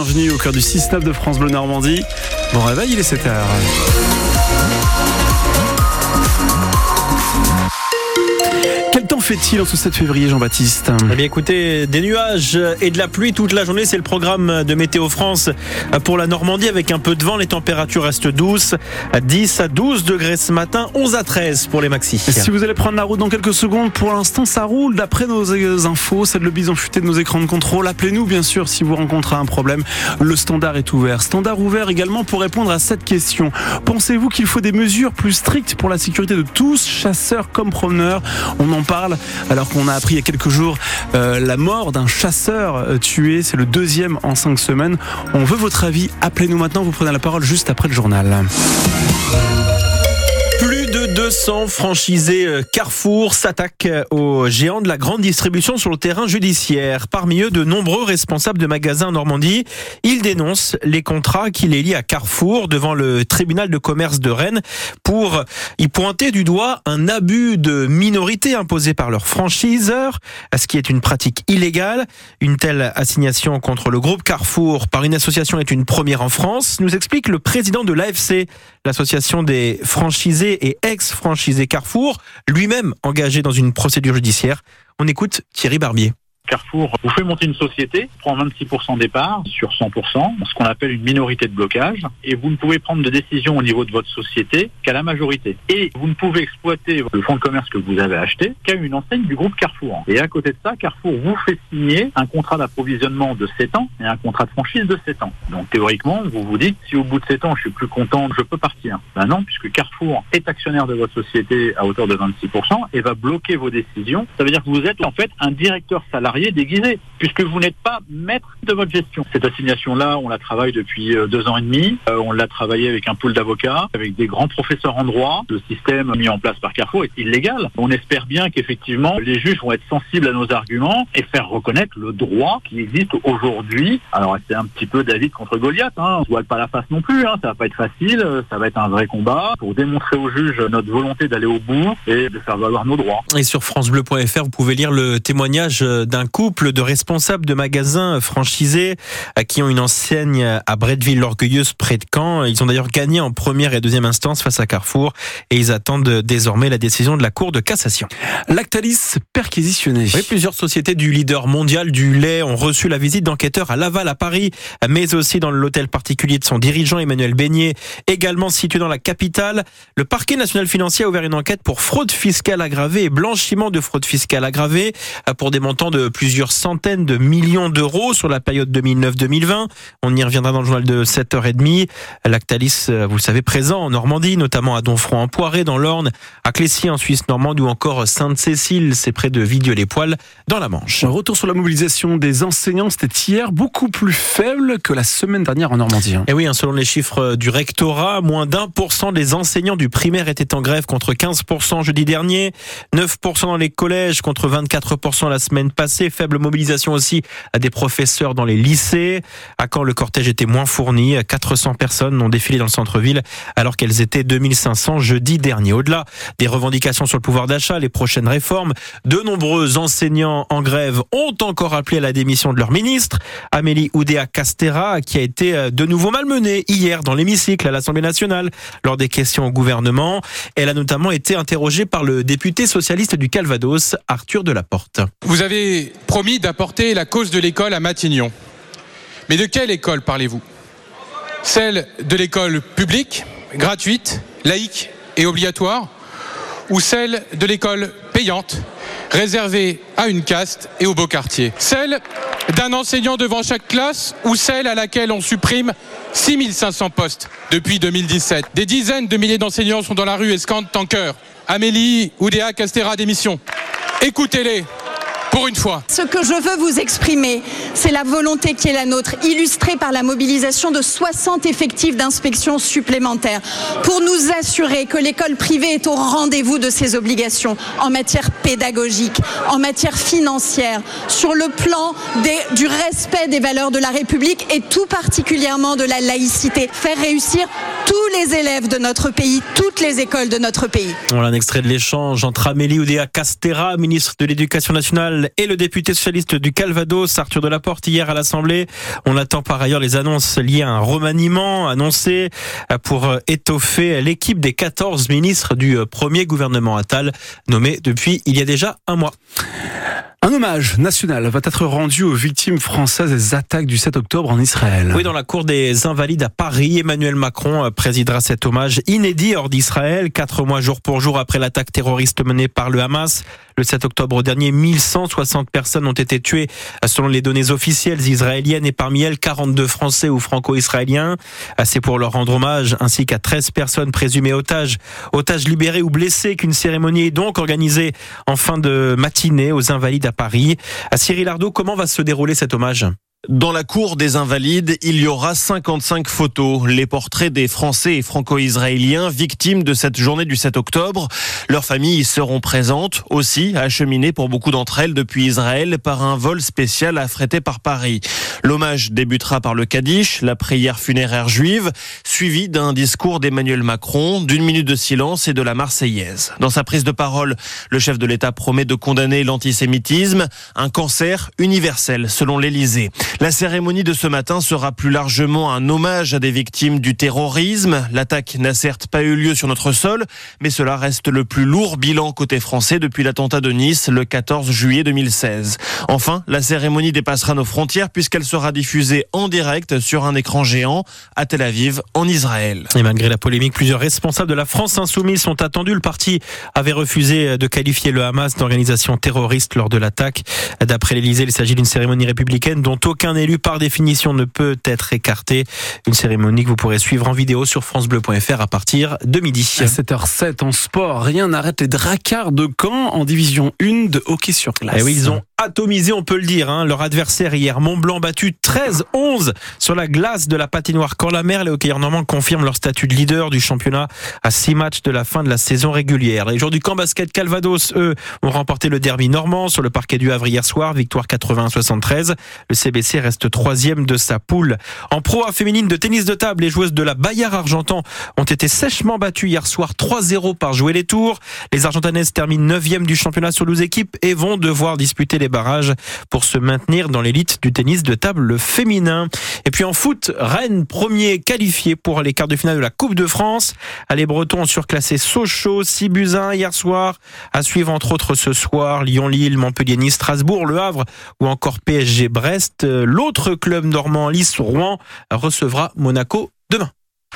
Bienvenue au cœur du 6-9 de France Bleu Normandie. Bon réveil, il est 7h. Fait-il en ce 7 février, Jean-Baptiste? Eh bien écoutez, des nuages et de la pluie toute la journée, c'est le programme de Météo France pour la Normandie avec un peu de vent. Les températures restent douces, à 10 à 12 degrés ce matin, 11 à 13 pour les maxis. Si vous allez prendre la route dans quelques secondes, pour l'instant ça roule d'après nos infos, c'est le bison futé de nos écrans de contrôle. Appelez-nous bien sûr si vous rencontrez un problème. Le standard est ouvert. Standard ouvert également pour répondre à cette question. Pensez-vous qu'il faut des mesures plus strictes pour la sécurité de tous, chasseurs comme promeneurs? On en parle alors qu'on a appris il y a quelques jours euh, la mort d'un chasseur euh, tué. C'est le deuxième en cinq semaines. On veut votre avis. Appelez-nous maintenant. Vous prenez la parole juste après le journal. Plus de 200 franchisés euh, Carrefour s'attaquent aux géants de la grande distribution sur le terrain judiciaire. Parmi eux, de nombreux responsables de magasins en Normandie. Ils dénoncent les contrats qui les lient à Carrefour devant le tribunal de commerce de Rennes pour y pointer du doigt un abus de minorité imposé par leurs franchiseurs, ce qui est une pratique illégale. Une telle assignation contre le groupe Carrefour par une association est une première en France, nous explique le président de l'AFC, l'association des franchisés et ex-franchisé Carrefour, lui-même engagé dans une procédure judiciaire. On écoute Thierry Barbier. Carrefour vous fait monter une société, prend 26% des parts sur 100%, ce qu'on appelle une minorité de blocage, et vous ne pouvez prendre de décision au niveau de votre société qu'à la majorité. Et vous ne pouvez exploiter le fonds de commerce que vous avez acheté qu'à une enseigne du groupe Carrefour. Et à côté de ça, Carrefour vous fait signer un contrat d'approvisionnement de 7 ans et un contrat de franchise de 7 ans. Donc théoriquement, vous vous dites, si au bout de 7 ans, je suis plus content, je peux partir. Ben non, puisque Carrefour est actionnaire de votre société à hauteur de 26% et va bloquer vos décisions. Ça veut dire que vous êtes en fait un directeur salarié déguisé, puisque vous n'êtes pas maître de votre gestion. Cette assignation-là, on la travaille depuis euh, deux ans et demi. Euh, on l'a travaillé avec un pool d'avocats, avec des grands professeurs en droit. Le système mis en place par Carrefour est illégal. On espère bien qu'effectivement, les juges vont être sensibles à nos arguments et faire reconnaître le droit qui existe aujourd'hui. Alors, c'est un petit peu David contre Goliath. Hein. On ne voit pas la face non plus. Hein. Ça va pas être facile. Ça va être un vrai combat pour démontrer aux juges notre volonté d'aller au bout et de faire valoir nos droits. Et sur francebleu.fr, vous pouvez lire le témoignage d'un couple de responsables de magasins franchisés qui ont une enseigne à Bretteville-l'Orgueilleuse près de Caen. Ils ont d'ailleurs gagné en première et deuxième instance face à Carrefour et ils attendent désormais la décision de la Cour de cassation. Lactalis perquisitionné. Oui, plusieurs sociétés du leader mondial du lait ont reçu la visite d'enquêteurs à Laval à Paris, mais aussi dans l'hôtel particulier de son dirigeant Emmanuel Beignet, également situé dans la capitale. Le parquet national financier a ouvert une enquête pour fraude fiscale aggravée et blanchiment de fraude fiscale aggravée pour des montants de plusieurs centaines de millions d'euros sur la période 2009-2020. On y reviendra dans le journal de 7h30. Lactalis, euh, vous le savez, présent en Normandie, notamment à Donfront en Poiré, dans l'Orne, à Clécy en Suisse normande ou encore Sainte-Cécile, c'est près de Vidieu-les-Poils, dans la Manche. Retour sur la mobilisation des enseignants, c'était hier beaucoup plus faible que la semaine dernière en Normandie. Et oui, hein, selon les chiffres du rectorat, moins d'un pour cent des enseignants du primaire étaient en grève contre 15% jeudi dernier, 9% dans les collèges contre 24% la semaine passée, faible mobilisation aussi des professeurs dans les lycées. À quand le cortège était moins fourni, 400 personnes ont défilé dans le centre-ville alors qu'elles étaient 2500 jeudi dernier. Au-delà des revendications sur le pouvoir d'achat, les prochaines réformes, de nombreux enseignants en grève ont encore appelé à la démission de leur ministre, Amélie Oudéa Castera, qui a été euh, de nouveau malmenée hier dans l'hémicycle à l'Assemblée nationale lors des questions au gouvernement. Elle a notamment été interrogée par le député socialiste du Calvados, Arthur Delaporte. Vous avez promis d'apporter la cause de l'école à Matignon. Mais de quelle école parlez-vous? Celle de l'école publique, gratuite, laïque et obligatoire Ou celle de l'école payante, réservée à une caste et au beau quartier? Celle d'un enseignant devant chaque classe ou celle à laquelle on supprime 6500 postes depuis 2017 Des dizaines de milliers d'enseignants sont dans la rue et scandent en cœur. Amélie Oudéa Castera démission. Écoutez-les Ce que je veux vous exprimer, c'est la volonté qui est la nôtre, illustrée par la mobilisation de 60 effectifs d'inspection supplémentaires, pour nous assurer que l'école privée est au rendez-vous de ses obligations en matière pédagogique, en matière financière, sur le plan du respect des valeurs de la République et tout particulièrement de la laïcité. Faire réussir tous les élèves de notre pays, toutes les écoles de notre pays. Voilà un extrait de l'échange entre Amélie Oudéa Castera, ministre de l'Éducation nationale, nationale et le député socialiste du Calvados, Arthur Delaporte, hier à l'Assemblée. On attend par ailleurs les annonces liées à un remaniement annoncé pour étoffer l'équipe des 14 ministres du premier gouvernement Attal, nommé depuis il y a déjà un mois. Un hommage national va être rendu aux victimes françaises des attaques du 7 octobre en Israël. Oui, dans la cour des Invalides à Paris, Emmanuel Macron présidera cet hommage inédit hors d'Israël, quatre mois jour pour jour après l'attaque terroriste menée par le Hamas. Le 7 octobre dernier, 1160 personnes ont été tuées selon les données officielles israéliennes et parmi elles 42 Français ou franco-israéliens. C'est pour leur rendre hommage ainsi qu'à 13 personnes présumées otages, otages libérés ou blessés qu'une cérémonie est donc organisée en fin de matinée aux Invalides à Paris. À Cyril Ardo, comment va se dérouler cet hommage? Dans la cour des Invalides, il y aura 55 photos, les portraits des Français et Franco-Israéliens victimes de cette journée du 7 octobre. Leurs familles seront présentes, aussi acheminées pour beaucoup d'entre elles depuis Israël par un vol spécial affrété par Paris. L'hommage débutera par le Kaddish, la prière funéraire juive, suivi d'un discours d'Emmanuel Macron, d'une minute de silence et de la Marseillaise. Dans sa prise de parole, le chef de l'État promet de condamner l'antisémitisme, un cancer universel selon l'Élysée. La cérémonie de ce matin sera plus largement un hommage à des victimes du terrorisme. L'attaque n'a certes pas eu lieu sur notre sol, mais cela reste le plus lourd bilan côté français depuis l'attentat de Nice le 14 juillet 2016. Enfin, la cérémonie dépassera nos frontières puisqu'elle sera diffusée en direct sur un écran géant à Tel Aviv, en Israël. Et malgré la polémique, plusieurs responsables de la France insoumise sont attendus. Le parti avait refusé de qualifier le Hamas d'organisation terroriste lors de l'attaque. D'après l'Élysée, il s'agit d'une cérémonie républicaine dont aucun élu par définition ne peut être écarté. Une cérémonie que vous pourrez suivre en vidéo sur francebleu.fr à partir de midi. À 7h07 en sport, rien n'arrête les dracards de Caen en division 1 de hockey sur glace. Et eh oui, ils ont atomisé, on peut le dire, hein. leur adversaire hier, Mont-Blanc battu 13-11 sur la glace de la patinoire quand la mer. Les hockeyeurs normands confirment leur statut de leader du championnat à six matchs de la fin de la saison régulière. Les joueurs du camp basket Calvados, eux, ont remporté le derby normand sur le parquet du Havre hier soir, victoire 80-73. Le CBC reste troisième de sa poule. En proie féminine de tennis de table, les joueuses de la Bayard Argentan ont été sèchement battues hier soir 3-0 par jouer les tours. Les Argentanaises terminent neuvième du championnat sur 12 équipes et vont devoir disputer les barrages pour se maintenir dans l'élite du tennis de table féminin. Et puis en foot, Rennes premier qualifié pour les quarts de finale de la Coupe de France. Les Bretons ont surclassé Sochaux, 6 buts 1 hier soir. À suivre entre autres ce soir, Lyon-Lille, Montpellier-Nice, Strasbourg, Le Havre ou encore PSG-Brest. L'autre club normand, Lys Rouen, recevra Monaco demain.